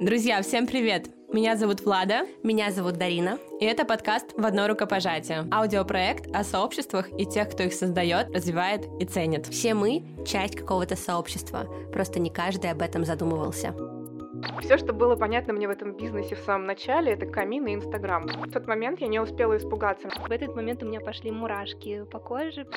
Друзья, всем привет! Меня зовут Влада. Меня зовут Дарина. И это подкаст «В одно рукопожатие». Аудиопроект о сообществах и тех, кто их создает, развивает и ценит. Все мы — часть какого-то сообщества. Просто не каждый об этом задумывался. Все, что было понятно мне в этом бизнесе в самом начале, это камин и Инстаграм. В тот момент я не успела испугаться. В этот момент у меня пошли мурашки по коже.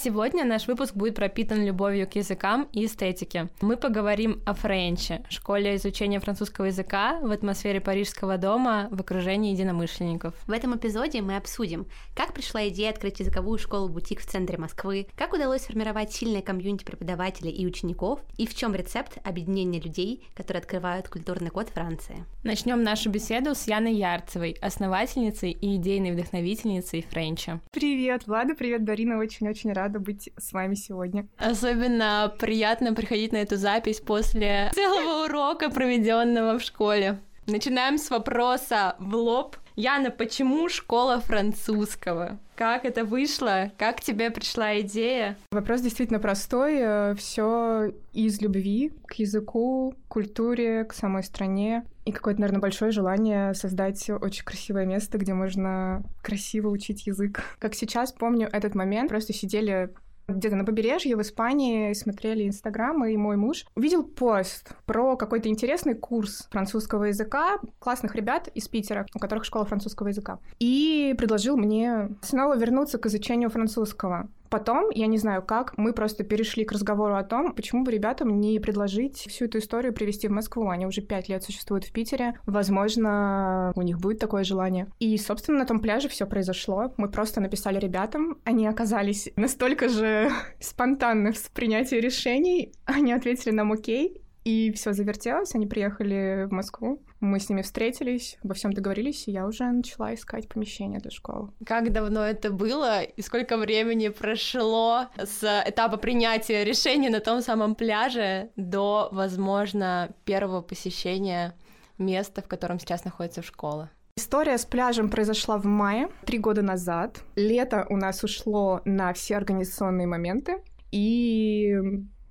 Сегодня наш выпуск будет пропитан любовью к языкам и эстетике. Мы поговорим о Френче, школе изучения французского языка в атмосфере парижского дома в окружении единомышленников. В этом эпизоде мы обсудим, как пришла идея открыть языковую школу-бутик в центре Москвы, как удалось сформировать сильное комьюнити преподавателей и учеников, и в чем рецепт объединения людей, которые открывают культурный код Франции. Начнем нашу беседу с Яной Ярцевой, основательницей и идейной вдохновительницей Френча. Привет, Влада, привет, Дарина, очень-очень рада быть с вами сегодня. Особенно приятно приходить на эту запись после целого урока, проведенного в школе. Начинаем с вопроса в лоб. Яна, почему школа французского? Как это вышло? Как тебе пришла идея? Вопрос действительно простой. Все из любви к языку, культуре, к самой стране. И какое-то, наверное, большое желание создать очень красивое место, где можно красиво учить язык. Как сейчас помню этот момент, просто сидели где-то на побережье в Испании смотрели Инстаграм, и мой муж увидел пост про какой-то интересный курс французского языка классных ребят из Питера, у которых школа французского языка, и предложил мне снова вернуться к изучению французского. Потом, я не знаю как, мы просто перешли к разговору о том, почему бы ребятам не предложить всю эту историю привести в Москву. Они уже пять лет существуют в Питере. Возможно, у них будет такое желание. И, собственно, на том пляже все произошло. Мы просто написали ребятам. Они оказались настолько же спонтанны в принятии решений. Они ответили нам окей. И все завертелось, они приехали в Москву, мы с ними встретились, обо всем договорились, и я уже начала искать помещение для школы. Как давно это было и сколько времени прошло с этапа принятия решения на том самом пляже до, возможно, первого посещения места, в котором сейчас находится школа? История с пляжем произошла в мае, три года назад. Лето у нас ушло на все организационные моменты, и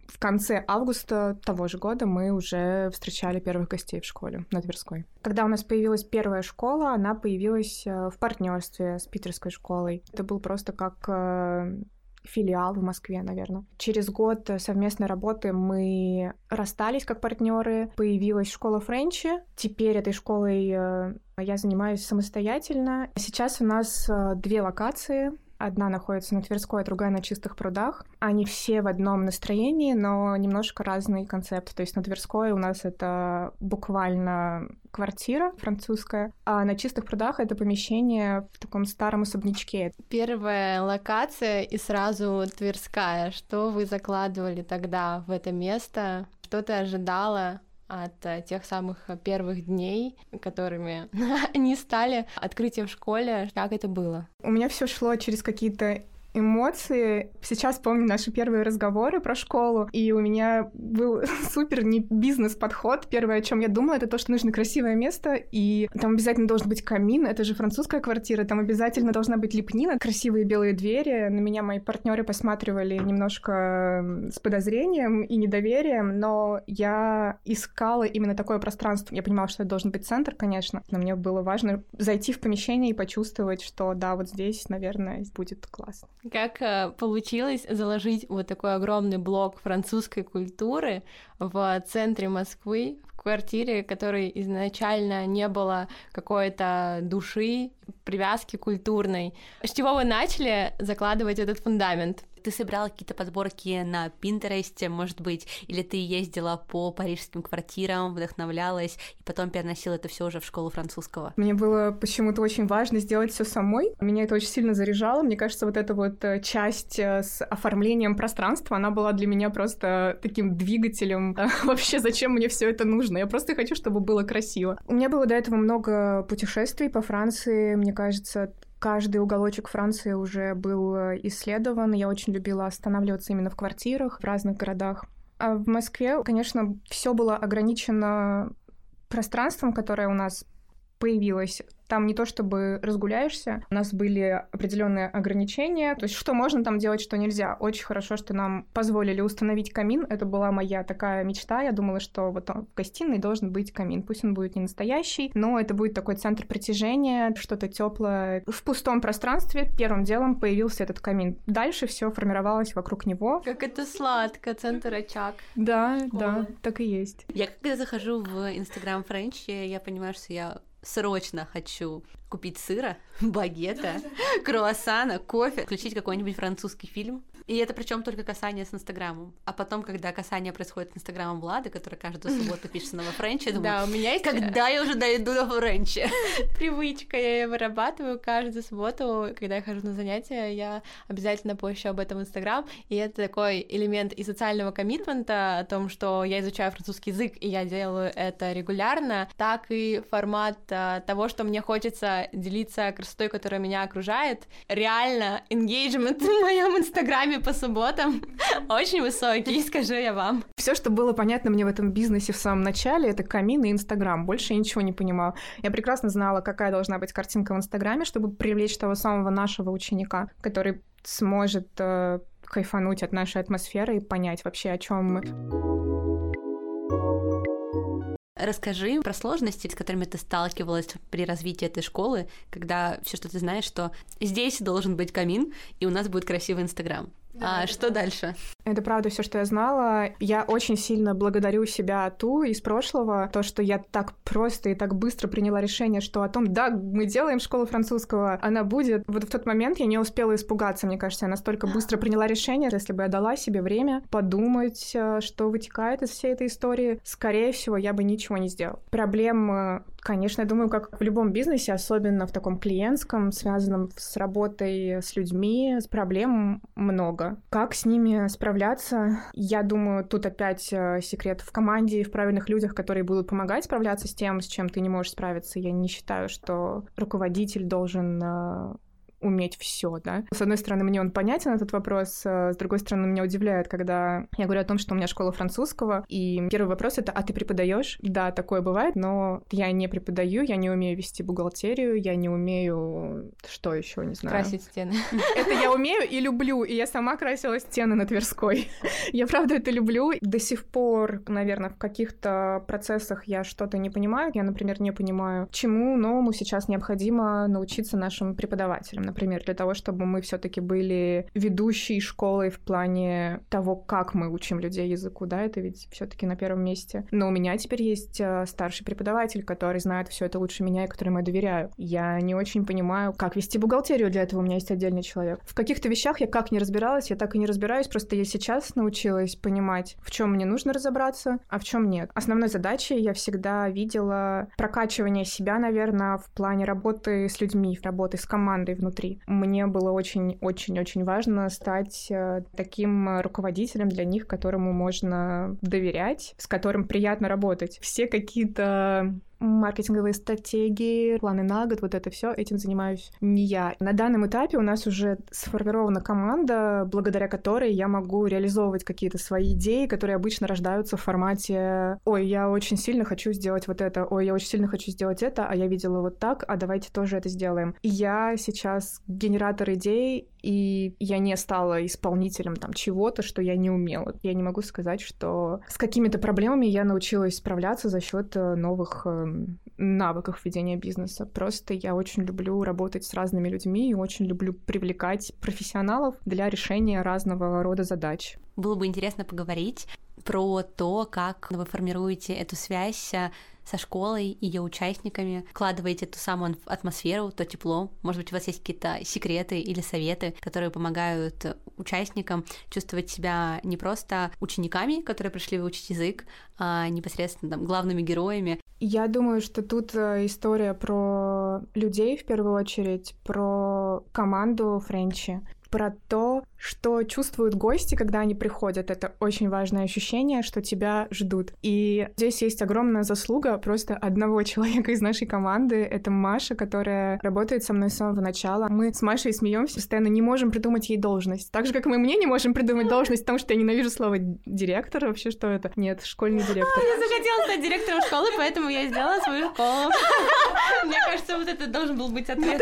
в конце августа того же года мы уже встречали первых гостей в школе на Тверской. Когда у нас появилась первая школа, она появилась э, в партнерстве с питерской школой. Это был просто как э, филиал в Москве, наверное. Через год совместной работы мы расстались как партнеры. Появилась школа Френчи. Теперь этой школой э, я занимаюсь самостоятельно. Сейчас у нас две локации Одна находится на Тверской, а другая на Чистых прудах. Они все в одном настроении, но немножко разный концепт. То есть на Тверской у нас это буквально квартира французская, а на Чистых прудах это помещение в таком старом особнячке. Первая локация и сразу Тверская. Что вы закладывали тогда в это место? Что ты ожидала от э, тех самых первых дней, которыми они стали открытие в школе. Как это было? У меня все шло через какие-то эмоции. Сейчас помню наши первые разговоры про школу, и у меня был супер не бизнес-подход. Первое, о чем я думала, это то, что нужно красивое место, и там обязательно должен быть камин, это же французская квартира, там обязательно должна быть лепнина, красивые белые двери. На меня мои партнеры посматривали немножко с подозрением и недоверием, но я искала именно такое пространство. Я понимала, что это должен быть центр, конечно, но мне было важно зайти в помещение и почувствовать, что да, вот здесь, наверное, будет классно. Как э, получилось заложить вот такой огромный блок французской культуры в центре Москвы, в квартире, которой изначально не было какой-то души, привязки культурной. С чего вы начали закладывать этот фундамент? Ты собирала какие-то подборки на Пинтересте, может быть, или ты ездила по парижским квартирам, вдохновлялась, и потом переносила это все уже в школу французского? Мне было почему-то очень важно сделать все самой. Меня это очень сильно заряжало. Мне кажется, вот эта вот э, часть э, с оформлением пространства, она была для меня просто таким двигателем. Вообще, зачем мне все это нужно? Я просто хочу, чтобы было красиво. У меня было до этого много путешествий по Франции. Мне кажется, Каждый уголочек Франции уже был э, исследован. Я очень любила останавливаться именно в квартирах в разных городах. А в Москве, конечно, все было ограничено пространством, которое у нас появилась там не то чтобы разгуляешься, у нас были определенные ограничения, то есть что можно там делать, что нельзя. Очень хорошо, что нам позволили установить камин. Это была моя такая мечта. Я думала, что вот в гостиной должен быть камин. Пусть он будет не настоящий, но это будет такой центр притяжения, что-то теплое. В пустом пространстве первым делом появился этот камин. Дальше все формировалось вокруг него. Как это сладко, центр очаг. Да, Школы. да, так и есть. Я когда захожу в Инстаграм Френч, я понимаю, что я срочно хочу купить сыра, багета, круассана, кофе, включить какой-нибудь французский фильм. И это причем только касание с Инстаграмом. А потом, когда касание происходит с Инстаграмом Влады, который каждую субботу пишет на Френче, думаю, да, у меня есть... когда я уже дойду до Френча? Привычка, я ее вырабатываю каждую субботу, когда я хожу на занятия, я обязательно пощу об этом в Инстаграм, и это такой элемент и социального коммитмента о том, что я изучаю французский язык, и я делаю это регулярно, так и формат а, того, что мне хочется делиться красотой, которая меня окружает. Реально, engagement в моем Инстаграме по субботам очень высокий, скажу я вам. Все, что было понятно мне в этом бизнесе в самом начале, это камин и Инстаграм. Больше я ничего не понимала. Я прекрасно знала, какая должна быть картинка в Инстаграме, чтобы привлечь того самого нашего ученика, который сможет э, кайфануть от нашей атмосферы и понять вообще, о чем мы. Расскажи про сложности, с которыми ты сталкивалась при развитии этой школы, когда все, что ты знаешь, что здесь должен быть камин, и у нас будет красивый Инстаграм. А что дальше? Это правда все, что я знала. Я очень сильно благодарю себя ту из прошлого, то, что я так просто и так быстро приняла решение, что о том, да, мы делаем школу французского, она будет. Вот в тот момент я не успела испугаться, мне кажется, я настолько быстро приняла решение, если бы я дала себе время подумать, э, что вытекает из всей этой истории, скорее всего, я бы ничего не сделала. Проблем Конечно, я думаю, как в любом бизнесе, особенно в таком клиентском, связанном с работой с людьми, с проблем много. Как с ними справляться? Я думаю, тут опять э, секрет в команде и в правильных людях, которые будут помогать справляться с тем, с чем ты не можешь справиться. Я не считаю, что руководитель должен э, уметь все, да. С одной стороны, мне он понятен, этот вопрос, э, с другой стороны, меня удивляет, когда я говорю о том, что у меня школа французского, и первый вопрос — это «А ты преподаешь? Да, такое бывает, но я не преподаю, я не умею вести бухгалтерию, я не умею... Что еще не знаю. Красить стены. Это я умею и люблю, и я сама красила стены на Тверской. Я правда это люблю. До сих пор, наверное, в каких-то процессах я что-то не понимаю. Я, например, не понимаю, чему новому сейчас необходимо научиться нашим преподавателям например, для того, чтобы мы все-таки были ведущей школой в плане того, как мы учим людей языку, да, это ведь все-таки на первом месте. Но у меня теперь есть э, старший преподаватель, который знает все это лучше меня и которому я доверяю. Я не очень понимаю, как вести бухгалтерию, для этого у меня есть отдельный человек. В каких-то вещах я как не разбиралась, я так и не разбираюсь, просто я сейчас научилась понимать, в чем мне нужно разобраться, а в чем нет. Основной задачей я всегда видела прокачивание себя, наверное, в плане работы с людьми, работы с командой внутри внутри. Мне было очень-очень-очень важно стать э, таким руководителем для них, которому можно доверять, с которым приятно работать. Все какие-то маркетинговые стратегии, планы на год, вот это все, этим занимаюсь не я. На данном этапе у нас уже сформирована команда, благодаря которой я могу реализовывать какие-то свои идеи, которые обычно рождаются в формате «Ой, я очень сильно хочу сделать вот это», «Ой, я очень сильно хочу сделать это, а я видела вот так, а давайте тоже это сделаем». И я сейчас генератор идей, и я не стала исполнителем там чего-то, что я не умела. Я не могу сказать, что с какими-то проблемами я научилась справляться за счет э, новых эм, навыков ведения бизнеса. Просто я очень люблю работать с разными людьми и очень люблю привлекать профессионалов для решения разного рода задач. Было бы интересно поговорить про то, как вы формируете эту связь э, со школой, ее участниками, вкладываете ту самую атмосферу, то тепло. Может быть, у вас есть какие-то секреты или советы, которые помогают участникам чувствовать себя не просто учениками, которые пришли выучить язык, а непосредственно там, главными героями. Я думаю, что тут э, история про людей в первую очередь, про команду Френчи. Про то, что чувствуют гости, когда они приходят. Это очень важное ощущение, что тебя ждут. И здесь есть огромная заслуга просто одного человека из нашей команды. Это Маша, которая работает со мной с самого начала. Мы с Машей смеемся, постоянно не можем придумать ей должность. Так же, как мы мне не можем придумать должность, потому что я ненавижу слово директор. Вообще, что это? Нет, школьный директор. Я захотела стать директором школы, поэтому я сделала свою школу. Мне кажется, вот это должен был быть ответ.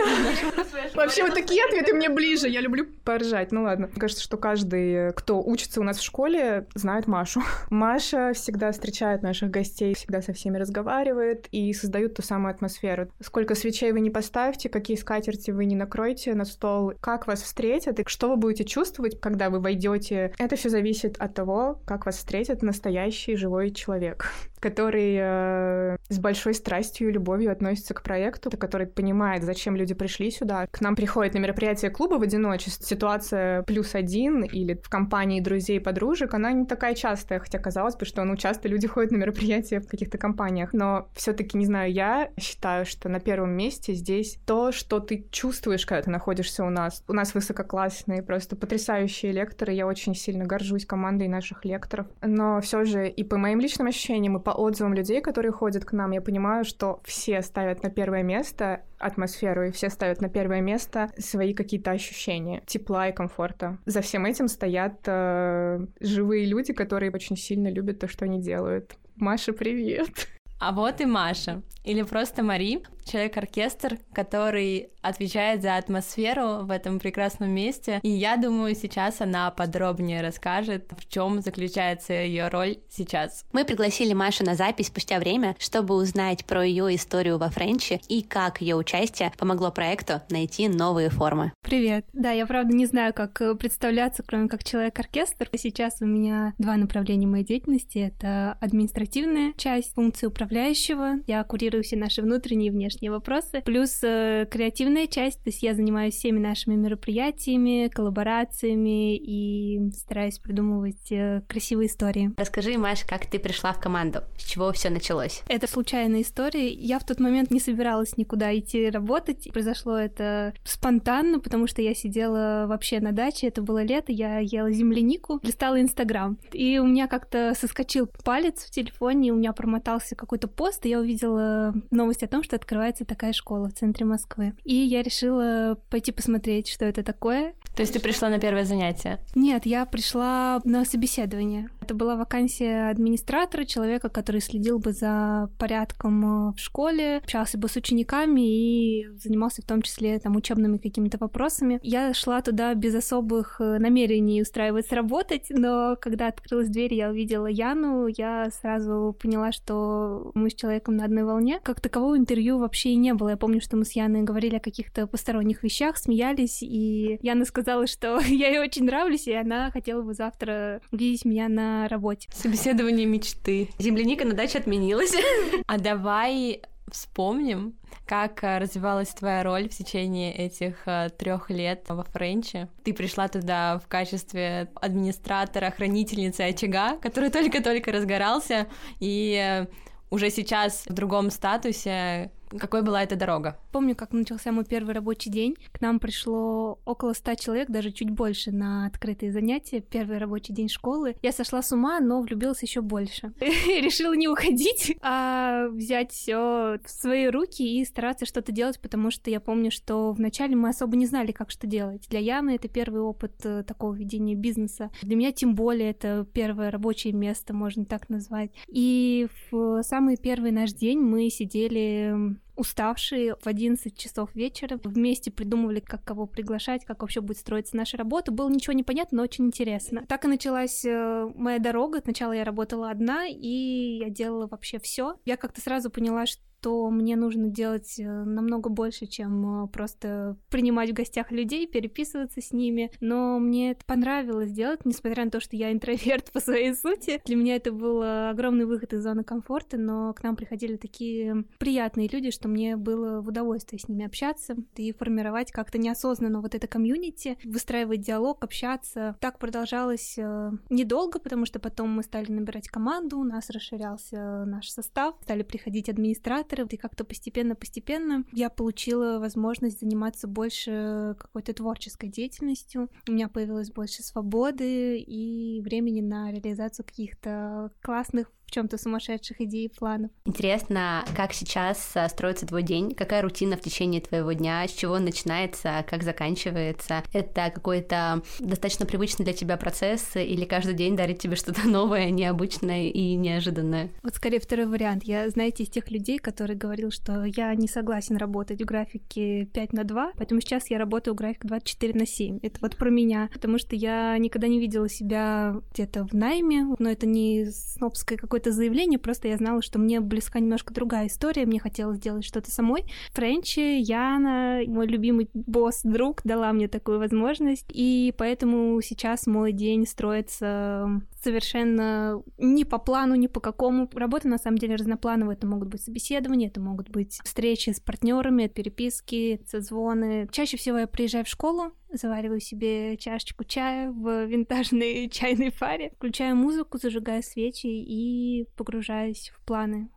Вообще, вот такие ответы мне ближе. Я люблю поржать. Ну ладно. Мне кажется, что каждый, кто учится у нас в школе, знает Машу. Маша всегда встречает наших гостей, всегда со всеми разговаривает и создает ту самую атмосферу. Сколько свечей вы не поставьте, какие скатерти вы не накроете на стол, как вас встретят и что вы будете чувствовать, когда вы войдете. Это все зависит от того, как вас встретит настоящий живой человек который э, с большой страстью и любовью относится к проекту, который понимает, зачем люди пришли сюда. К нам приходит на мероприятие клуба в одиночестве. Ситуация плюс один или в компании друзей, подружек, она не такая частая, хотя казалось бы, что ну, часто люди ходят на мероприятия в каких-то компаниях. Но все таки не знаю, я считаю, что на первом месте здесь то, что ты чувствуешь, когда ты находишься у нас. У нас высококлассные, просто потрясающие лекторы. Я очень сильно горжусь командой наших лекторов. Но все же и по моим личным ощущениям, и по отзывам людей, которые ходят к нам, я понимаю, что все ставят на первое место атмосферу, и все ставят на первое место свои какие-то ощущения тепла и комфорта. За всем этим стоят э, живые люди, которые очень сильно любят то, что они делают. Маша, привет! А вот и Маша, или просто Мари, человек-оркестр, который отвечает за атмосферу в этом прекрасном месте. И я думаю, сейчас она подробнее расскажет, в чем заключается ее роль сейчас. Мы пригласили Машу на запись спустя время, чтобы узнать про ее историю во Френче и как ее участие помогло проекту найти новые формы. Привет. Да, я правда не знаю, как э, представляться, кроме как человек-оркестр. Сейчас у меня два направления моей деятельности. Это административная часть функции управляющего. Я курирую все наши внутренние и внешние вопросы. Плюс э, креативная часть, то есть я занимаюсь всеми нашими мероприятиями, коллаборациями и стараюсь придумывать э, красивые истории. Расскажи, Маш, как ты пришла в команду? С чего все началось? Это случайная история. Я в тот момент не собиралась никуда идти работать. Произошло это спонтанно, потому что я сидела вообще на даче, это было лето, я ела землянику, листала Инстаграм. И у меня как-то соскочил палец в телефоне, у меня промотался какой-то пост, и я увидела новость о том, что открывается такая школа в центре Москвы. И я решила пойти посмотреть, что это такое. То есть ты пришла на первое занятие? Нет, я пришла на собеседование. Это была вакансия администратора, человека, который следил бы за порядком э, в школе, общался бы с учениками и занимался в том числе там учебными какими-то вопросами. Я шла туда без особых э, намерений устраиваться работать, но когда открылась дверь, я увидела Яну, я сразу поняла, что мы с человеком на одной волне. Как такового интервью вообще и не было. Я помню, что мы с Яной говорили о каких-то посторонних вещах, смеялись, и Яна сказала, сказала, что я ей очень нравлюсь, и она хотела бы завтра видеть меня на работе. Собеседование мечты. Земляника на даче отменилась. А давай вспомним, как э, развивалась твоя роль в течение этих э, трех лет во Френче. Ты пришла туда в качестве администратора, хранительницы очага, который только-только разгорался, и э, уже сейчас в другом статусе какой была эта дорога? Помню, как начался мой первый рабочий день. К нам пришло около ста человек, даже чуть больше на открытые занятия. Первый рабочий день школы. Я сошла с ума, но влюбилась еще больше. Решила не уходить, а взять все в свои руки и стараться что-то делать, потому что я помню, что вначале мы особо не знали, как что делать. Для Яны это первый опыт э, такого ведения бизнеса. Для меня тем более это первое рабочее место, можно так назвать. И в самый первый наш день мы сидели um, уставшие в 11 часов вечера. Вместе придумывали, как кого приглашать, как вообще будет строиться наша работа. Было ничего не понятно, но очень интересно. Так и началась э, моя дорога. Сначала я работала одна, и я делала вообще все. Я как-то сразу поняла, что что мне нужно делать э, намного больше, чем э, просто принимать в гостях людей, переписываться с ними. Но мне это понравилось делать, несмотря на то, что я интроверт по своей сути. Для меня это был огромный выход из зоны комфорта, но к нам приходили такие приятные люди, что мне было в удовольствие с ними общаться и формировать как-то неосознанно вот это комьюнити, выстраивать диалог, общаться. Так продолжалось э, недолго, потому что потом мы стали набирать команду, у нас расширялся наш состав, стали приходить администраторы, и как-то постепенно-постепенно я получила возможность заниматься больше какой-то творческой деятельностью. У меня появилось больше свободы и времени на реализацию каких-то классных в чем-то сумасшедших идей и планов. Интересно, как сейчас а, строится твой день? Какая рутина в течение твоего дня? С чего он начинается? Как заканчивается? Это какой-то достаточно привычный для тебя процесс или каждый день дарит тебе что-то новое, необычное и неожиданное? Вот скорее второй вариант. Я, знаете, из тех людей, который говорил, что я не согласен работать в графике 5 на 2, поэтому сейчас я работаю в графике 24 на 7. Это вот про меня, потому что я никогда не видела себя где-то в найме, но это не снобское какое какое-то заявление, просто я знала, что мне близка немножко другая история, мне хотелось сделать что-то самой. Френчи, Яна, мой любимый босс, друг, дала мне такую возможность, и поэтому сейчас мой день строится совершенно не по плану, ни по какому. Работа на самом деле разноплановая. Это могут быть собеседования, это могут быть встречи с партнерами, переписки, созвоны. Чаще всего я приезжаю в школу, завариваю себе чашечку чая в винтажной чайной фаре, включаю музыку, зажигаю свечи и погружаюсь в планы.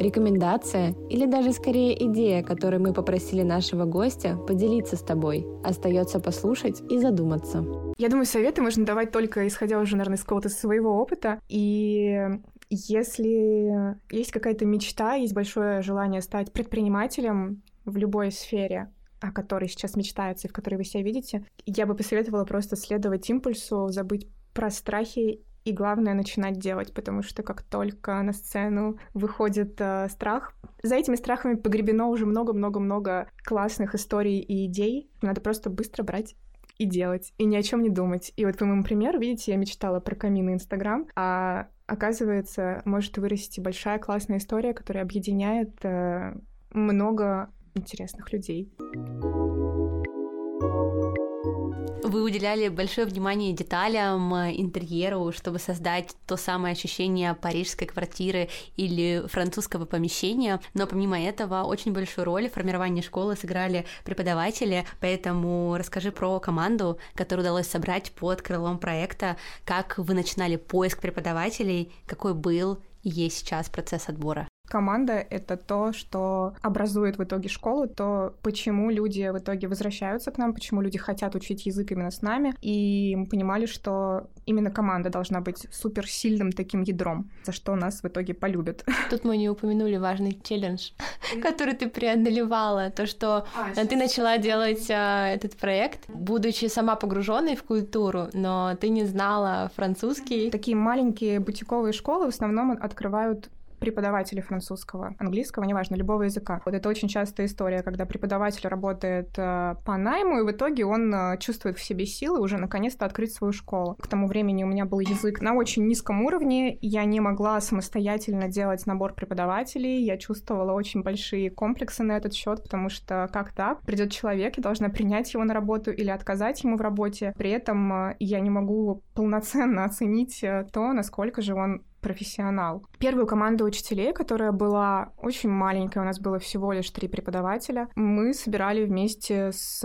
Рекомендация или даже скорее идея, которой мы попросили нашего гостя поделиться с тобой. Остается послушать и задуматься. Я думаю, советы можно давать только исходя уже, наверное, из какого-то своего опыта. И если есть какая-то мечта, есть большое желание стать предпринимателем в любой сфере, о которой сейчас мечтается и в которой вы себя видите, я бы посоветовала просто следовать импульсу, забыть про страхи и главное начинать делать, потому что как только на сцену выходит э, страх, за этими страхами погребено уже много-много-много классных историй и идей. Надо просто быстро брать и делать, и ни о чем не думать. И вот по моему примеру, видите, я мечтала про камин и Инстаграм, а оказывается, может вырасти большая классная история, которая объединяет э, много интересных людей. Вы уделяли большое внимание деталям, э, интерьеру, чтобы создать то самое ощущение парижской квартиры или французского помещения. Но помимо этого, очень большую роль в формировании школы сыграли преподаватели, поэтому расскажи про команду, которую удалось собрать под крылом проекта, как вы начинали поиск преподавателей, какой был и есть сейчас процесс отбора. Команда — это то, что образует в итоге школу, то, почему люди в итоге возвращаются к нам, почему люди хотят учить язык именно с нами. И мы понимали, что именно команда должна быть суперсильным таким ядром, за что нас в итоге полюбят. Тут мы не упомянули важный челлендж, который ты преодолевала, то, что а, ты начала делать а, этот проект, будучи сама погруженной в культуру, но ты не знала французский. Такие маленькие бутиковые школы в основном открывают преподаватели французского, английского, неважно, любого языка. Вот это очень частая история, когда преподаватель работает э, по найму, и в итоге он э, чувствует в себе силы уже наконец-то открыть свою школу. К тому времени у меня был язык на очень низком уровне, я не могла самостоятельно делать набор преподавателей, я чувствовала очень большие комплексы на этот счет, потому что как так? Придет человек, я должна принять его на работу или отказать ему в работе. При этом э, я не могу полноценно оценить то, насколько же он профессионал. Первую команду учителей, которая была очень маленькая, у нас было всего лишь три преподавателя, мы собирали вместе с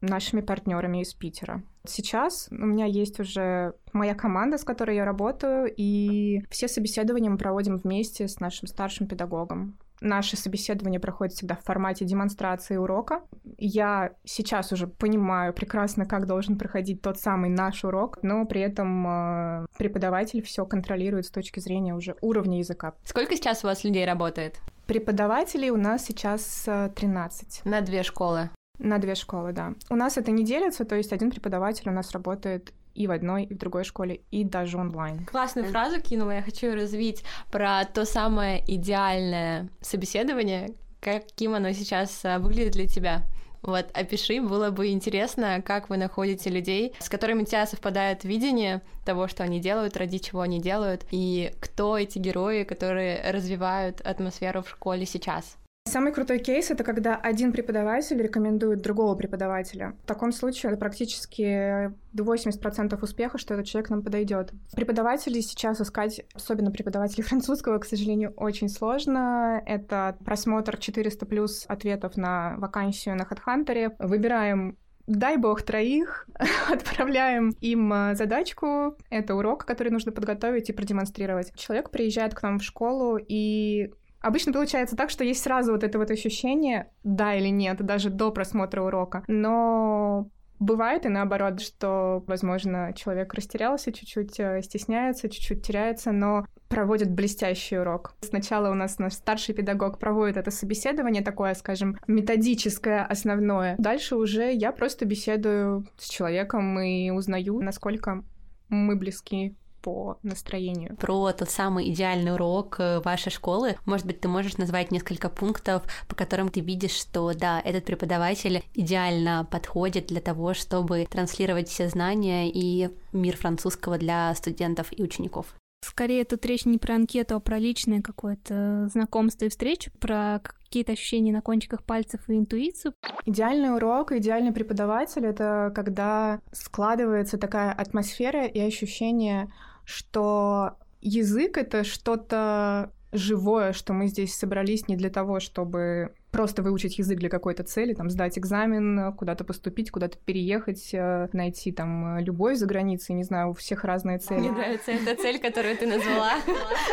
нашими партнерами из Питера. Сейчас у меня есть уже моя команда, с которой я работаю, и все собеседования мы проводим вместе с нашим старшим педагогом. Наше собеседование проходит всегда в формате демонстрации урока. Я сейчас уже понимаю прекрасно, как должен проходить тот самый наш урок, но при этом э, преподаватель все контролирует с точки зрения уже уровня языка. Сколько сейчас у вас людей работает? Преподавателей у нас сейчас 13. На две школы. На две школы, да. У нас это не делится, то есть один преподаватель у нас работает и в одной, и в другой школе, и даже онлайн. Классную фразу кинула, я хочу развить про то самое идеальное собеседование, каким оно сейчас а, выглядит для тебя. Вот, опиши, было бы интересно, как вы находите людей, с которыми у тебя совпадает видение того, что они делают, ради чего они делают, и кто эти герои, которые развивают атмосферу в школе сейчас. Самый крутой кейс — это когда один преподаватель рекомендует другого преподавателя. В таком случае это практически 80% успеха, что этот человек нам подойдет. Преподавателей сейчас искать, особенно преподавателей французского, к сожалению, очень сложно. Это просмотр 400 плюс ответов на вакансию на HeadHunter. Выбираем дай бог троих, отправляем им э, задачку, это урок, который нужно подготовить и продемонстрировать. Человек приезжает к нам в школу, и Обычно получается так, что есть сразу вот это вот ощущение, да или нет, даже до просмотра урока. Но Бывает и наоборот, что, возможно, человек растерялся чуть-чуть, э, стесняется, чуть-чуть теряется, но проводит блестящий урок. Сначала у нас наш старший педагог проводит это собеседование такое, скажем, методическое, основное. Дальше уже я просто беседую с человеком и узнаю, насколько мы близки по настроению. Про тот самый идеальный урок э, вашей школы, может быть, ты можешь назвать несколько пунктов, по которым ты видишь, что да, этот преподаватель идеально подходит для того, чтобы транслировать все знания и мир французского для студентов и учеников. Скорее, тут речь не про анкету, а про личное какое-то знакомство и встречу, про какие-то ощущения на кончиках пальцев и интуицию. Идеальный урок, идеальный преподаватель — это когда складывается такая атмосфера и ощущение, что язык — это что-то живое, что мы здесь собрались не для того, чтобы просто выучить язык для какой-то цели, там, сдать экзамен, куда-то поступить, куда-то переехать, э, найти там любовь за границей, не знаю, у всех разные цели. Мне нравится эта цель, которую ты назвала.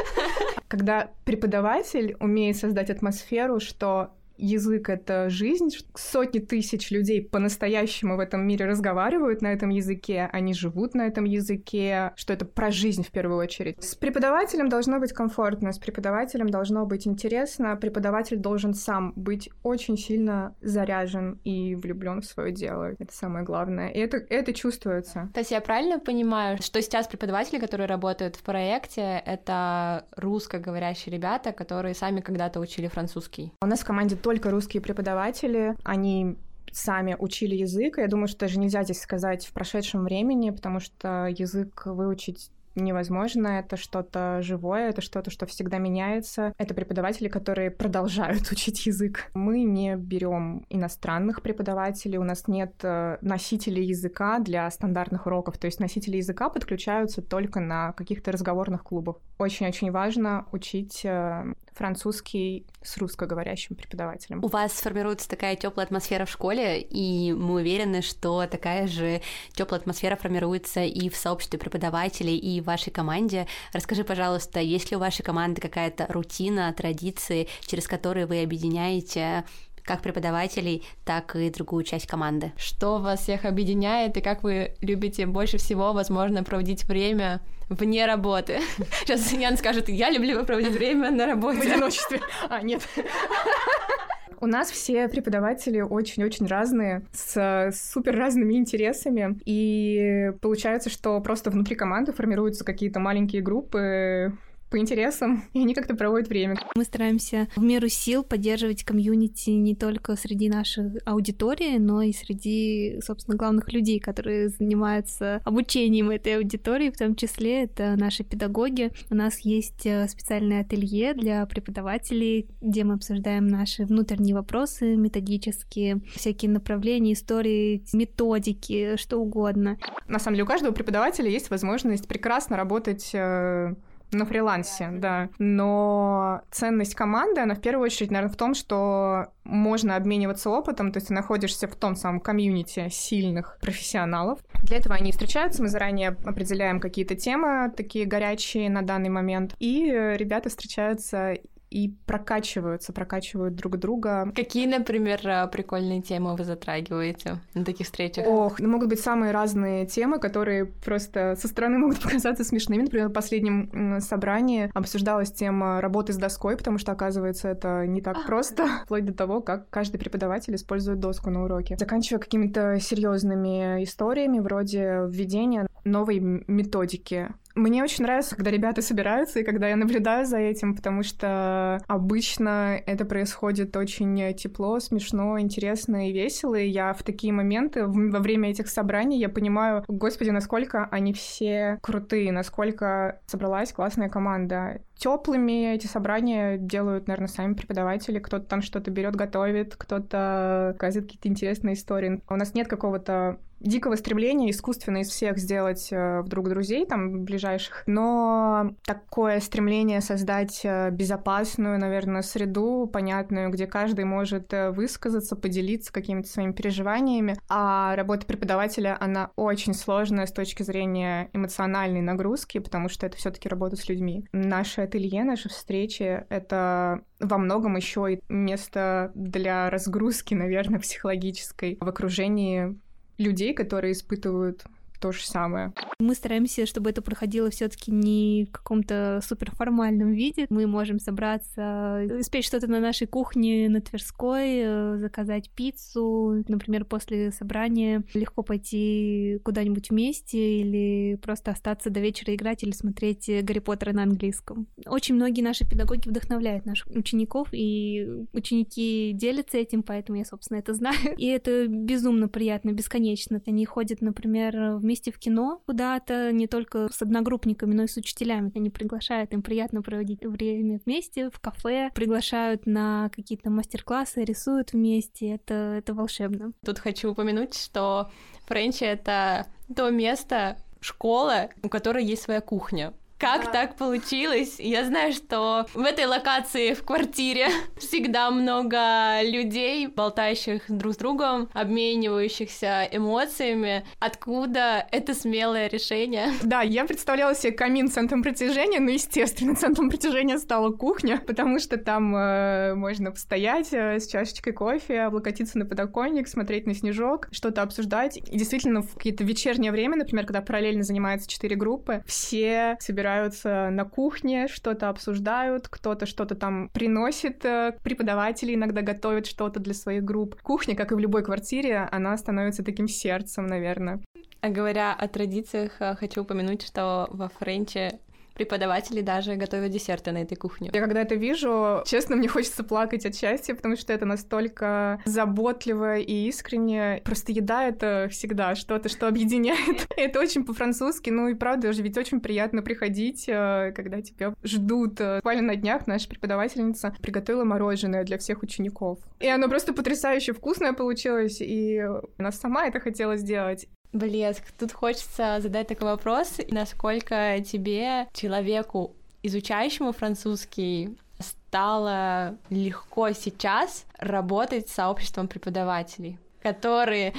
Когда преподаватель умеет создать атмосферу, что язык — это жизнь. Сотни тысяч людей по-настоящему в этом мире разговаривают на этом языке, они живут на этом языке, что это про жизнь в первую очередь. С преподавателем должно быть комфортно, с преподавателем должно быть интересно, преподаватель должен сам быть очень сильно заряжен и влюблен в свое дело. Это самое главное. И это, это чувствуется. То есть я правильно понимаю, что сейчас преподаватели, которые работают в проекте, это русскоговорящие ребята, которые сами когда-то учили французский? У нас в команде только русские преподаватели, они сами учили язык. Я думаю, что даже нельзя здесь сказать в прошедшем времени, потому что язык выучить невозможно, это что-то живое, это что-то, что всегда меняется. Это преподаватели, которые продолжают учить язык. Мы не берем иностранных преподавателей, у нас нет э, носителей языка для стандартных уроков, то есть носители языка подключаются только на каких-то разговорных клубах. Очень-очень важно учить э, французский с русскоговорящим преподавателем. У вас сформируется такая теплая атмосфера в школе, и мы уверены, что такая же теплая атмосфера формируется и в сообществе преподавателей, и в вашей команде. Расскажи, пожалуйста, есть ли у вашей команды какая-то рутина, традиции, через которые вы объединяете как преподавателей, так и другую часть команды. Что вас всех объединяет и как вы любите больше всего, возможно, проводить время вне работы. Сейчас Ян скажет, я люблю проводить время на работе. В одиночестве. А, нет. У нас все преподаватели очень-очень разные, с супер разными интересами. И получается, что просто внутри команды формируются какие-то маленькие группы по интересам, и они как-то проводят время. Мы стараемся в меру сил поддерживать комьюнити не только среди нашей аудитории, но и среди, собственно, главных людей, которые занимаются обучением этой аудитории, в том числе это наши педагоги. У нас есть э, специальное ателье для преподавателей, где мы обсуждаем наши внутренние вопросы методические, всякие направления, истории, методики, что угодно. На самом деле у каждого преподавателя есть возможность прекрасно работать э, на фрилансе, да. Но ценность команды, она в первую очередь, наверное, в том, что можно обмениваться опытом, то есть ты находишься в том самом комьюнити сильных профессионалов. Для этого они встречаются, мы заранее определяем какие-то темы, такие горячие на данный момент, и ребята встречаются и прокачиваются, прокачивают друг друга. Какие, например, э, прикольные темы вы затрагиваете на таких встречах? Ох, ну могут быть самые разные темы, которые просто со стороны могут показаться смешными. Например, в последнем собрании обсуждалась тема работы с доской, потому что, оказывается, это не так просто, вплоть до того, как каждый преподаватель использует доску на уроке. Заканчивая какими-то серьезными историями, вроде введения новой методики мне очень нравится, когда ребята собираются, и когда я наблюдаю за этим, потому что обычно это происходит очень тепло, смешно, интересно и весело, и я в такие моменты, во время этих собраний, я понимаю, господи, насколько они все крутые, насколько собралась классная команда. Теплыми эти собрания делают, наверное, сами преподаватели. Кто-то там что-то берет, готовит, кто-то рассказывает какие-то интересные истории. У нас нет какого-то дикого стремления искусственно из всех сделать э, вдруг друзей, там, ближайших, но такое стремление создать э, безопасную, наверное, среду, понятную, где каждый может э, высказаться, поделиться какими-то своими переживаниями, а работа преподавателя, она очень сложная с точки зрения эмоциональной нагрузки, потому что это все таки работа с людьми. Наше ателье, наши встречи — это во многом еще и место для разгрузки, наверное, психологической в окружении людей, которые испытывают то же самое. Мы стараемся, чтобы это проходило все-таки не в каком-то суперформальном виде. Мы можем собраться, испечь что-то на нашей кухне на Тверской, э, заказать пиццу, например, после собрания легко пойти куда-нибудь вместе или просто остаться до вечера играть или смотреть Гарри Поттера на английском. Очень многие наши педагоги вдохновляют наших учеников, и ученики делятся этим, поэтому я, собственно, это знаю. И это безумно приятно, бесконечно. Они ходят, например, вместе вместе в кино куда-то, не только с одногруппниками, но и с учителями. Они приглашают, им приятно проводить время вместе в кафе, приглашают на какие-то мастер-классы, рисуют вместе. Это, это волшебно. Тут хочу упомянуть, что Френчи — это то место, школа, у которой есть своя кухня. Как да. так получилось? Я знаю, что в этой локации в квартире всегда много людей, болтающих друг с другом, обменивающихся эмоциями. Откуда это смелое решение? Да, я представляла себе камин центром притяжения, но, естественно, центром притяжения стала кухня, потому что там э, можно постоять э, с чашечкой кофе, облокотиться на подоконник, смотреть на снежок, что-то обсуждать. И действительно, в какие-то вечернее время, например, когда параллельно занимаются четыре группы, все собираются собираются на кухне, что-то обсуждают, кто-то что-то там приносит, э, преподаватели иногда готовят что-то для своих групп. Кухня, как и в любой квартире, она становится таким сердцем, наверное. А говоря о традициях, э, хочу упомянуть, что во Френче преподаватели даже готовят десерты на этой кухне. Я когда это вижу, честно, мне хочется плакать от счастья, потому что это настолько заботливо и искренне. Просто еда — это всегда что-то, что объединяет. Это очень по-французски, ну и правда же ведь очень приятно приходить, э, когда тебя ждут. Буквально на днях наша преподавательница приготовила мороженое для всех учеников. И оно просто потрясающе вкусное получилось, и она сама это хотела сделать. Блеск, тут хочется задать такой вопрос, насколько тебе, человеку, изучающему французский, стало легко сейчас работать с сообществом преподавателей, которые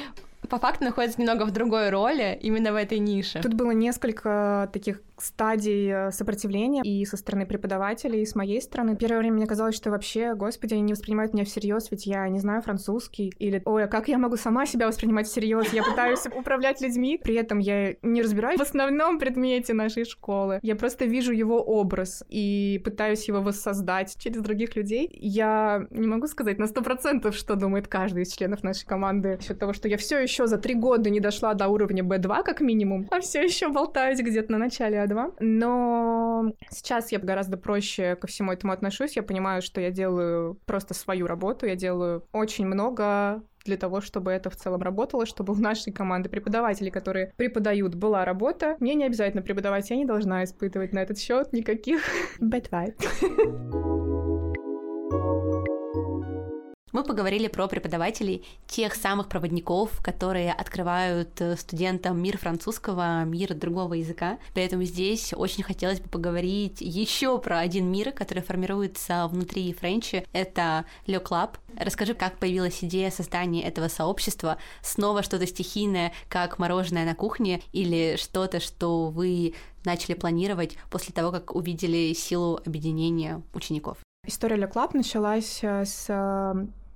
по факту находятся немного в другой роли, именно в этой нише. Тут было несколько таких стадий э, сопротивления и со стороны преподавателей, и с моей стороны. Первое время мне казалось, что вообще, господи, они не воспринимают меня всерьез, ведь я не знаю французский. Или, ой, а как я могу сама себя воспринимать всерьез? Я пытаюсь управлять людьми, при этом я не разбираюсь в основном предмете нашей школы. Я просто вижу его образ и пытаюсь его воссоздать через других людей. Я не могу сказать на сто процентов, что думает каждый из членов нашей команды насчет того, что я все еще за три года не дошла до уровня B2 как минимум, а все еще болтаюсь где-то на начале два. Но сейчас я гораздо проще ко всему этому отношусь. Я понимаю, что я делаю просто свою работу, я делаю очень много для того, чтобы это в целом работало, чтобы в нашей команде преподавателей, которые преподают, была работа. Мне не обязательно преподавать, я не должна испытывать на этот счет никаких bad vibes. Мы поговорили про преподавателей, тех самых проводников, которые открывают э, студентам мир французского, мир другого языка. Поэтому здесь очень хотелось бы поговорить еще про один мир, который формируется внутри Френчи. Это Le Club. Расскажи, как появилась идея создания этого сообщества? Снова что-то стихийное, как мороженое на кухне, или что-то, что вы начали планировать после того, как увидели силу объединения учеников? История Le Club началась э, с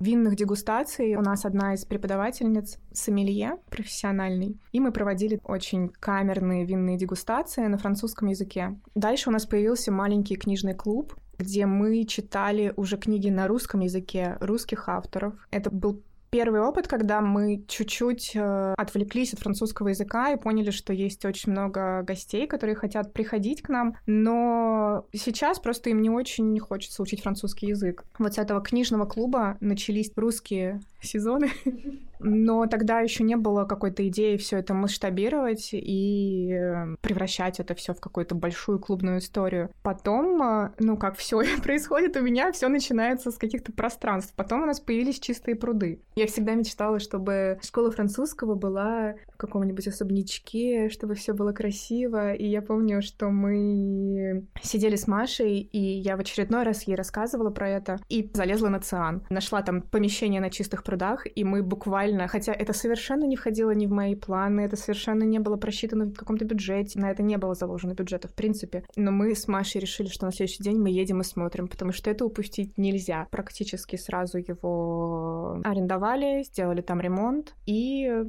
винных дегустаций. У нас одна из преподавательниц сомелье профессиональный, и мы проводили очень камерные винные дегустации на французском языке. Дальше у нас появился маленький книжный клуб, где мы читали уже книги на русском языке русских авторов. Это был первый опыт, когда мы чуть-чуть э, отвлеклись от французского языка и поняли, что есть очень много гостей, которые хотят приходить к нам, но сейчас просто им не очень хочется учить французский язык. Вот с этого книжного клуба начались русские сезоны, но тогда еще не было какой-то идеи все это масштабировать и э, превращать это все в какую-то большую клубную историю. Потом, э, ну, как все происходит у меня, все начинается с каких-то пространств. Потом у нас появились чистые пруды. Я всегда мечтала, чтобы школа французского была в каком-нибудь особнячке, чтобы все было красиво. И я помню, что мы сидели с Машей, и я в очередной раз ей рассказывала про это, и залезла на Циан. Нашла там помещение на чистых прудах, и мы буквально, хотя это совершенно не входило ни в мои планы, это совершенно не было просчитано в каком-то бюджете, на это не было заложено бюджета в принципе. Но мы с Машей решили, что на следующий день мы едем и смотрим, потому что это упустить нельзя. Практически сразу его арендовали, сделали там ремонт, и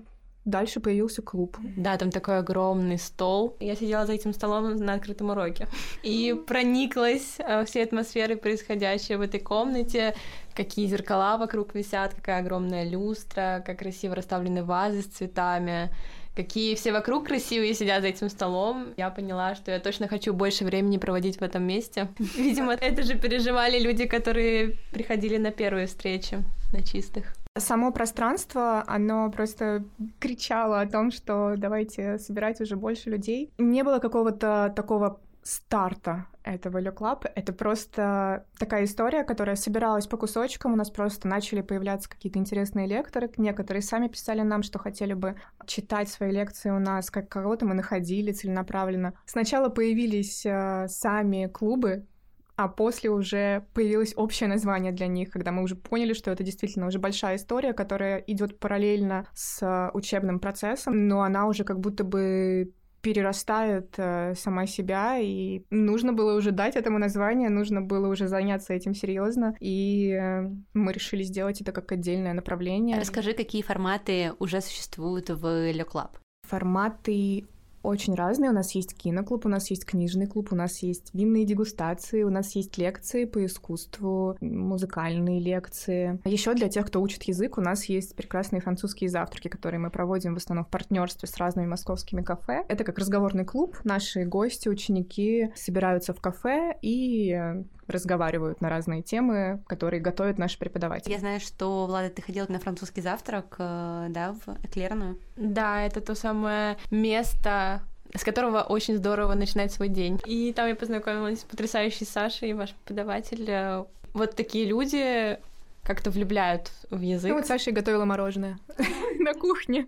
Дальше появился клуб. Да, там такой огромный стол. Я сидела за этим столом на открытом уроке и прониклась э, всей атмосферой происходящей в этой комнате. Какие зеркала вокруг висят, какая огромная люстра, как красиво расставлены вазы с цветами какие все вокруг красивые сидят за этим столом. Я поняла, что я точно хочу больше времени проводить в этом месте. Видимо, это же переживали люди, которые приходили на первые встречи на чистых. Само пространство, оно просто кричало о том, что давайте собирать уже больше людей. Не было какого-то такого старта этого Le Club. Это просто такая история, которая собиралась по кусочкам. У нас просто начали появляться какие-то интересные лекторы. Некоторые сами писали нам, что хотели бы читать свои лекции у нас, как кого-то мы находили целенаправленно. Сначала появились э, сами клубы, а после уже появилось общее название для них, когда мы уже поняли, что это действительно уже большая история, которая идет параллельно с учебным процессом, но она уже как будто бы перерастает э, сама себя, и нужно было уже дать этому название, нужно было уже заняться этим серьезно, и э, мы решили сделать это как отдельное направление. Расскажи, какие форматы уже существуют в Le Club? Форматы очень разные. У нас есть киноклуб, у нас есть книжный клуб, у нас есть винные дегустации, у нас есть лекции по искусству, музыкальные лекции. Еще для тех, кто учит язык, у нас есть прекрасные французские завтраки, которые мы проводим в основном в партнерстве с разными московскими кафе. Это как разговорный клуб. Наши гости, ученики собираются в кафе и разговаривают на разные темы, которые готовят наши преподаватели. Я знаю, что, Влада, ты ходила на французский завтрак, э, да, в Эклерную? Да, это то самое место, с которого очень здорово начинать свой день. И там я познакомилась с потрясающей Сашей, ваш преподаватель. Вот такие люди как-то влюбляют в язык. Ну вот Саша готовила мороженое на кухне.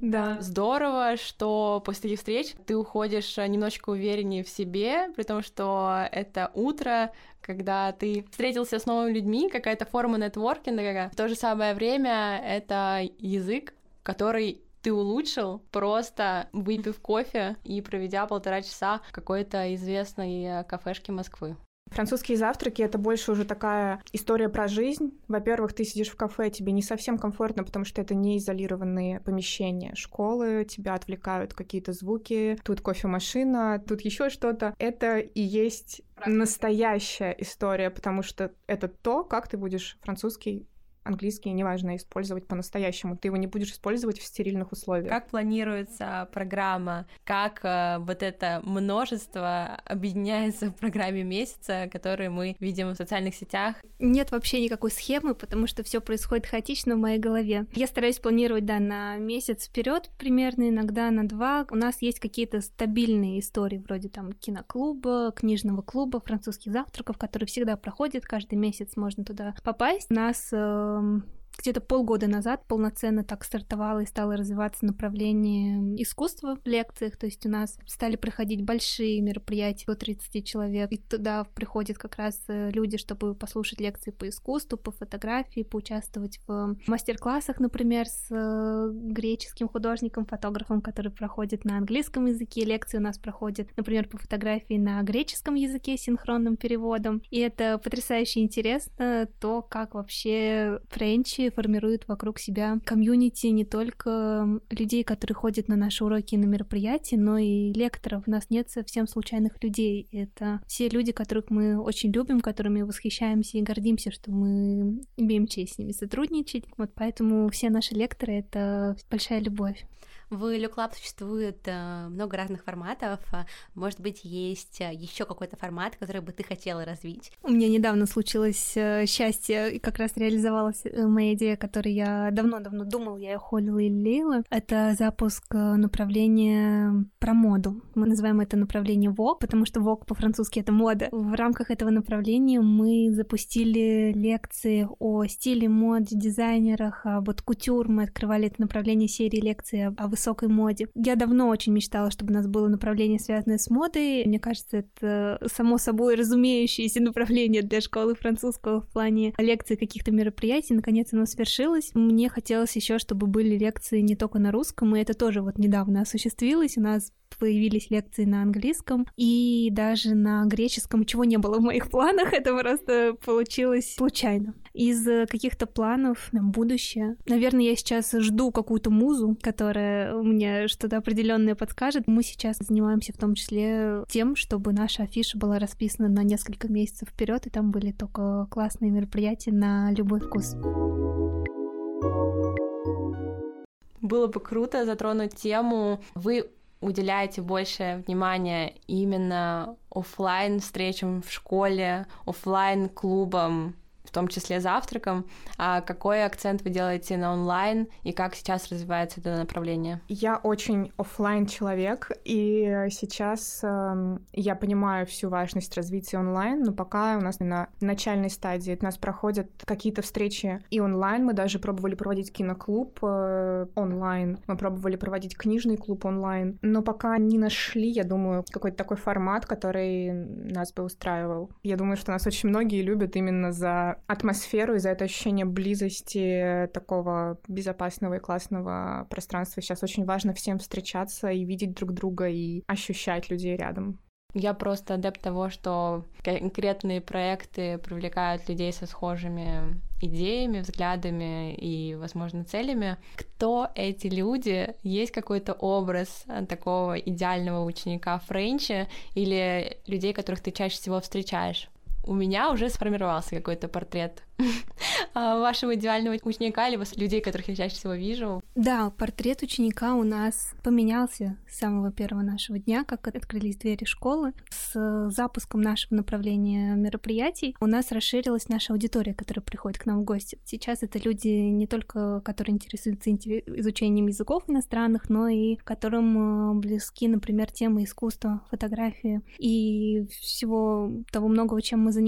Да. Здорово, что после таких встреч ты уходишь э, немножечко увереннее в себе, при том, что это утро, когда ты встретился с новыми людьми, какая-то форма нетворкинга. В то же самое время это язык, который ты улучшил, просто выпив кофе и проведя полтора часа в какой-то известной э, кафешке Москвы. Французские завтраки — это больше уже такая история про жизнь. Во-первых, ты сидишь в кафе, тебе не совсем комфортно, потому что это не изолированные помещения. Школы, тебя отвлекают какие-то звуки, тут кофемашина, тут еще что-то. Это и есть настоящая история, потому что это то, как ты будешь французский английский неважно использовать по-настоящему. Ты его не будешь использовать в стерильных условиях. Как планируется программа? Как э, вот это множество объединяется в программе месяца, которую мы видим в социальных сетях? Нет вообще никакой схемы, потому что все происходит хаотично в моей голове. Я стараюсь планировать, да, на месяц вперед примерно, иногда на два. У нас есть какие-то стабильные истории, вроде там киноклуба, книжного клуба, французских завтраков, которые всегда проходят, каждый месяц можно туда попасть. У нас э, um, где-то полгода назад полноценно так стартовало и стало развиваться направление искусства в лекциях, то есть у нас стали проходить большие мероприятия до 30 человек, и туда приходят как раз э, люди, чтобы послушать лекции по искусству, по фотографии, поучаствовать в мастер-классах, например, с э, греческим художником, фотографом, который проходит на английском языке, лекции у нас проходят, например, по фотографии на греческом языке с синхронным переводом, и это потрясающе интересно, то, как вообще френчи формируют вокруг себя комьюнити не только людей, которые ходят на наши уроки и на мероприятия, но и лекторов. У нас нет совсем случайных людей. Это все люди, которых мы очень любим, которыми восхищаемся и гордимся, что мы имеем честь с ними сотрудничать. Вот поэтому все наши лекторы — это большая любовь. В Look Lab существует э, много разных форматов. Может быть, есть э, еще какой-то формат, который бы ты хотела развить? У меня недавно случилось э, счастье, и как раз реализовалась моя идея, которую я давно-давно думал, я ее холила и лелеяла. Это запуск направления про моду. Мы называем это направление Vogue, потому что Vogue по-французски — это мода. В рамках этого направления мы запустили лекции о стиле, моде, дизайнерах, об вот кутюр. Мы открывали это направление серии лекций о высокой моде. Я давно очень мечтала, чтобы у нас было направление, связанное с модой. Мне кажется, это само собой разумеющееся направление для школы французского в плане лекций каких-то мероприятий. Наконец оно свершилось. Мне хотелось еще, чтобы были лекции не только на русском, и это тоже вот недавно осуществилось. У нас появились лекции на английском и даже на греческом, чего не было в моих планах, это просто получилось случайно. Из каких-то планов на будущее, наверное, я сейчас жду какую-то музу, которая мне что-то определенное подскажет. Мы сейчас занимаемся в том числе тем, чтобы наша афиша была расписана на несколько месяцев вперед, и там были только классные мероприятия на любой вкус. Было бы круто затронуть тему. Вы уделяете больше внимания именно офлайн встречам в школе, офлайн клубам, в том числе завтраком. А какой акцент вы делаете на онлайн и как сейчас развивается это направление? Я очень офлайн человек, и сейчас э, я понимаю всю важность развития онлайн, но пока у нас на начальной стадии. У нас проходят какие-то встречи и онлайн. Мы даже пробовали проводить киноклуб э, онлайн, мы пробовали проводить книжный клуб онлайн, но пока не нашли, я думаю, какой-то такой формат, который нас бы устраивал. Я думаю, что нас очень многие любят именно за атмосферу и за это ощущение близости такого безопасного и классного пространства. Сейчас очень важно всем встречаться и видеть друг друга и ощущать людей рядом. Я просто адепт того, что конкретные проекты привлекают людей со схожими идеями, взглядами и, возможно, целями. Кто эти люди? Есть какой-то образ такого идеального ученика Френча или людей, которых ты чаще всего встречаешь? У меня уже сформировался какой-то портрет а, вашего идеального ученика или людей, которых я чаще всего вижу. Да, портрет ученика у нас поменялся с самого первого нашего дня, как открылись двери школы. С запуском нашего направления мероприятий у нас расширилась наша аудитория, которая приходит к нам в гости. Сейчас это люди не только, которые интересуются изучением языков иностранных, но и которым э, близки, например, темы искусства, фотографии и всего того многого, чем мы занимаемся.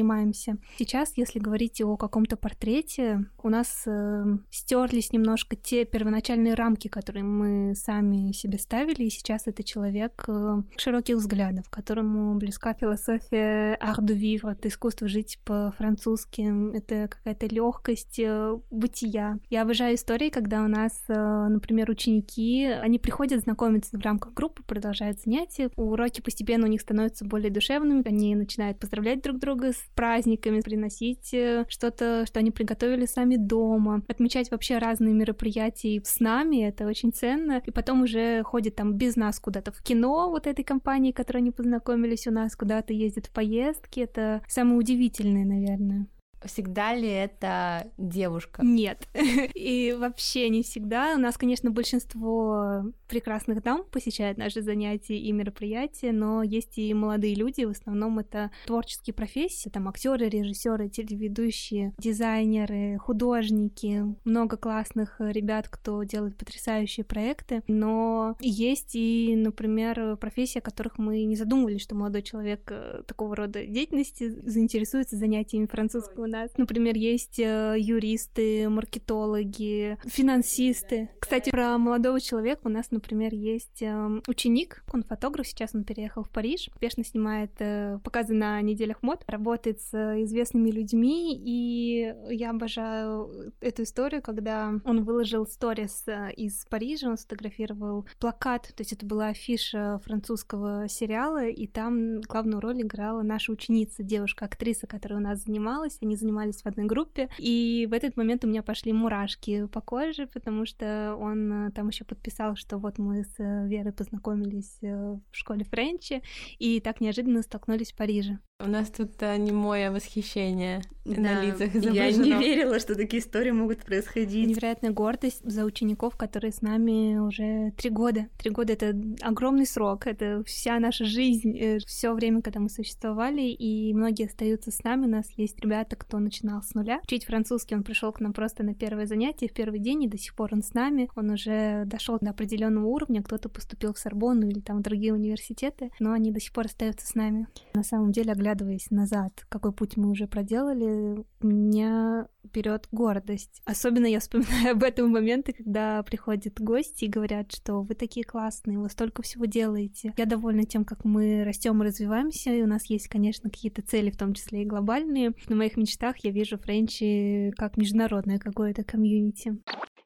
Сейчас, если говорить о каком-то портрете, у нас э, стерлись немножко те первоначальные рамки, которые мы сами себе ставили, и сейчас это человек э, широких взглядов, которому близка философия art de vivre, это искусство жить по-французски, это какая-то легкость э, бытия. Я обожаю истории, когда у нас, э, например, ученики, они приходят знакомиться в рамках группы, продолжают занятия, уроки постепенно у них становятся более душевными, они начинают поздравлять друг друга с праздниками, приносить э, что-то, что они приготовили сами дома, отмечать вообще разные мероприятия с нами, это очень ценно. И потом уже ходят там без нас куда-то в кино вот этой компании, которой они познакомились у нас, куда-то ездят в поездки. Это самое удивительное, наверное. Всегда ли это девушка? Нет. И вообще не всегда. У нас, конечно, большинство прекрасных дам посещают наши занятия и мероприятия, но есть и молодые люди, в основном это творческие профессии, там актеры, режиссеры, телеведущие, дизайнеры, художники, много классных ребят, кто делает потрясающие проекты, но есть и, например, профессии, о которых мы не задумывались, что молодой человек э, такого рода деятельности заинтересуется занятиями французского нас, например, есть э, юристы, маркетологи, финансисты. Кстати, про молодого человека у нас, например, есть эм, ученик, он фотограф, сейчас он переехал в Париж, успешно снимает э, показы на неделях мод, работает с известными людьми, и я обожаю эту историю, когда он выложил сторис э, из Парижа, он сфотографировал плакат, то есть это была афиша французского сериала, и там главную роль играла наша ученица, девушка-актриса, которая у нас занималась, они занимались в одной группе, и в этот момент у меня пошли мурашки по коже, потому что он э, там еще подписал, что вот мы с э, Верой познакомились э, в школе Френчи, и так неожиданно столкнулись в Париже. У нас тут а, не мое восхищение да, на лицах изображено. Я не верила, что такие истории могут происходить. Невероятная гордость за учеников, которые с нами уже три года. Три года — это огромный срок, это вся наша жизнь, э, все время, когда мы существовали, и многие остаются с нами. У нас есть ребята, кто начинал с нуля. Учить французский он пришел к нам просто на первое занятие, в первый день, и до сих пор он с нами. Он уже дошел до определенного уровня, кто-то поступил в Сорбонну или там в другие университеты, но они до сих пор остаются с нами. На самом деле, оглядываясь назад, какой путь мы уже проделали, меня берет гордость. Особенно я вспоминаю об этом моменты, когда приходят гости и говорят, что вы такие классные, вы столько всего делаете. Я довольна тем, как мы растем и развиваемся, и у нас есть, конечно, какие-то цели, в том числе и глобальные. На моих мечтах я вижу Френчи как международное какое-то комьюнити.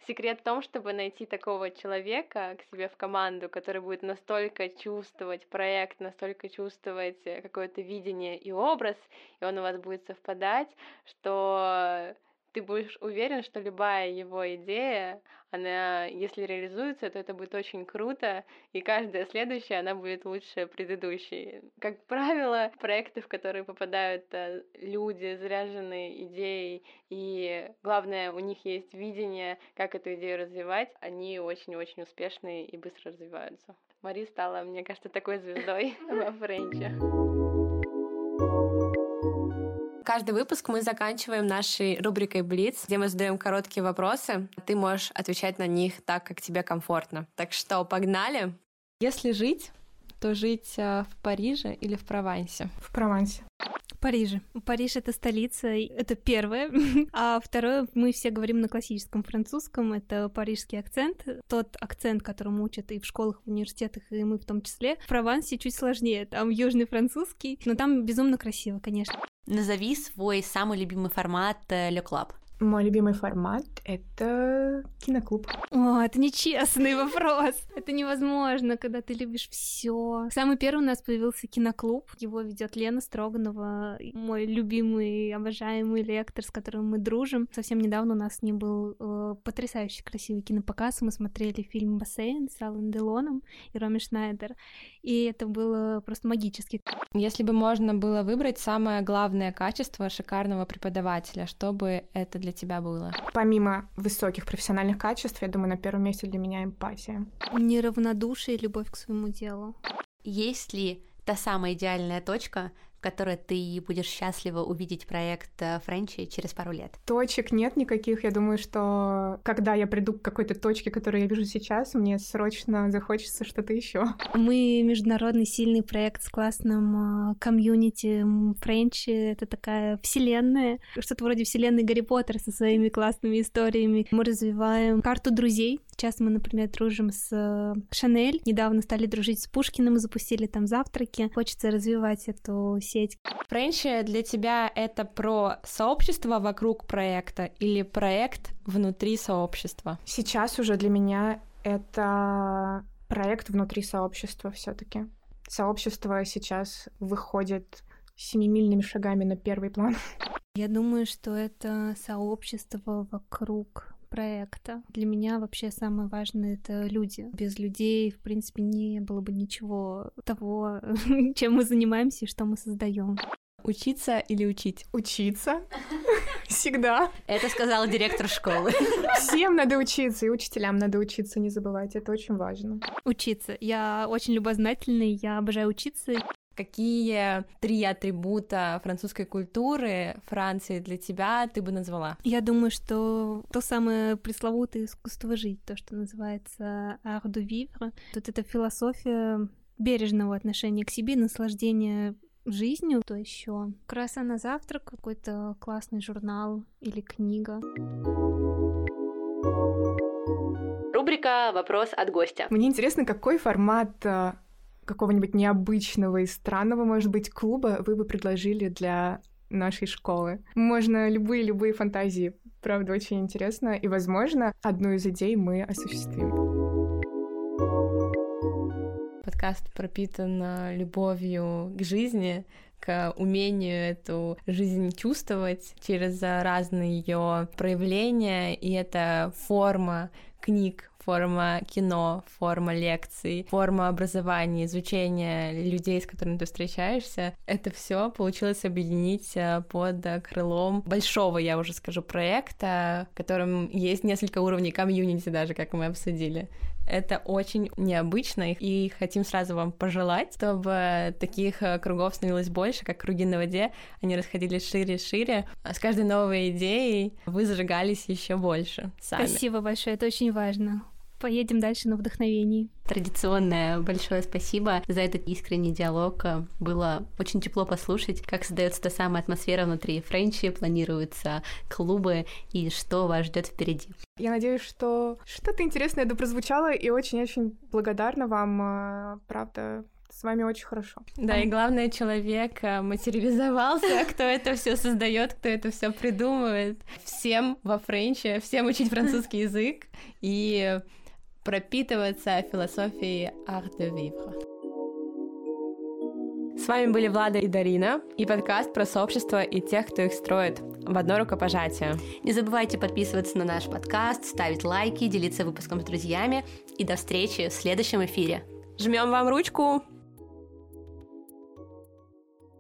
Секрет в том, чтобы найти такого человека к себе в команду, который будет настолько чувствовать проект, настолько чувствовать э, какое-то видение и образ, и он у вас будет совпадать, что ты будешь уверен, что любая его идея, она, если реализуется, то это будет очень круто, и каждая следующая, она будет лучше предыдущей. Как правило, проекты, в которые попадают э, люди, заряженные идеей, и главное, у них есть видение, как эту идею развивать, они очень-очень успешные и быстро развиваются. Мари стала, мне кажется, такой звездой во Френче. Каждый выпуск мы заканчиваем нашей рубрикой Блиц, где мы задаем короткие вопросы. Ты можешь отвечать на них так, как тебе комфортно. Так что погнали. Если жить, то жить э, в Париже или в Провансе? В Провансе. Париже. Париж — это столица, это первое. А второе, мы все говорим на классическом французском, это парижский акцент. Тот акцент, которому учат и в школах, в университетах, и мы в том числе. В Провансе чуть сложнее, там южный французский, но там безумно красиво, конечно. Назови свой самый любимый формат Le Club. Мой любимый формат — это киноклуб. О, это нечестный вопрос. Это невозможно, когда ты любишь все. Самый первый у нас появился киноклуб. Его ведет Лена Строганова, мой любимый, обожаемый лектор, с которым мы дружим. Совсем недавно у нас с ним был э, потрясающе красивый кинопоказ. Мы смотрели фильм «Бассейн» с Аллен Делоном и Роми Шнайдер. И это было просто магически. Если бы можно было выбрать самое главное качество шикарного преподавателя, чтобы это для тебя было? Помимо высоких профессиональных качеств, я думаю, на первом месте для меня эмпатия. Неравнодушие и любовь к своему делу. Есть ли та самая идеальная точка, которой ты будешь счастлива увидеть проект э, Френчи через пару лет? Точек нет никаких. Я думаю, что когда я приду к какой-то точке, которую я вижу сейчас, мне срочно захочется что-то еще. Мы международный сильный проект с классным э, комьюнити. Френчи — это такая вселенная, что-то вроде вселенной Гарри Поттера со своими классными историями. Мы развиваем карту друзей. Сейчас мы, например, дружим с э, Шанель. Недавно стали дружить с Пушкиным, запустили там завтраки. Хочется развивать эту сеть. Френчи для тебя это про сообщество вокруг проекта или проект внутри сообщества? Сейчас уже для меня это проект внутри сообщества все-таки. Сообщество сейчас выходит семимильными шагами на первый план. Я думаю, что это сообщество вокруг проекта. Для меня вообще самое важное — это люди. Без людей, в принципе, не было бы ничего того, чем мы занимаемся и что мы создаем. Учиться или учить? Учиться. Всегда. Это сказал директор школы. Всем надо учиться, и учителям надо учиться, не забывайте, это очень важно. Учиться. Я очень любознательный, я обожаю учиться. Какие три атрибута французской культуры Франции для тебя ты бы назвала? Я думаю, что то самое пресловутое искусство жить, то, что называется art de vivre, тут это философия бережного отношения к себе, наслаждения жизнью, то еще краса на завтрак, какой-то классный журнал или книга. Рубрика «Вопрос от гостя». Мне интересно, какой формат э, какого-нибудь необычного и странного, может быть, клуба вы бы предложили для нашей школы. Можно любые-любые фантазии. Правда, очень интересно. И, возможно, одну из идей мы осуществим. Подкаст пропитан э, любовью к жизни, к умению эту жизнь чувствовать через разные ее проявления, и это форма книг, форма кино, форма лекций, форма образования, изучения людей, с которыми ты встречаешься. Это все получилось объединить э, под крылом большого, я уже скажу, проекта, в котором есть несколько уровней комьюнити даже, как мы обсудили. Это очень необычно, и хотим сразу вам пожелать, чтобы таких э, кругов становилось больше, как круги на воде, они расходились шире и шире. А с каждой новой идеей вы зажигались еще больше сами. Спасибо большое, это очень важно. Поедем дальше на вдохновении. Традиционное большое спасибо за этот искренний диалог. Было очень тепло послушать, как создается та самая атмосфера внутри Френчи, планируются клубы и что вас ждет впереди. Я надеюсь, что что-то интересное это прозвучало, и очень-очень благодарна вам, э, правда, с вами очень хорошо. Да, и главное, человек э, материализовался, кто это все создает, кто это все придумывает. Всем во Френче, всем учить французский язык и пропитываться философией art de vivre. С вами были Влада и Дарина и подкаст про сообщество и тех, кто их строит в одно рукопожатие. Не забывайте подписываться на наш подкаст, ставить лайки, делиться выпуском с друзьями и до встречи в следующем эфире. Жмем вам ручку!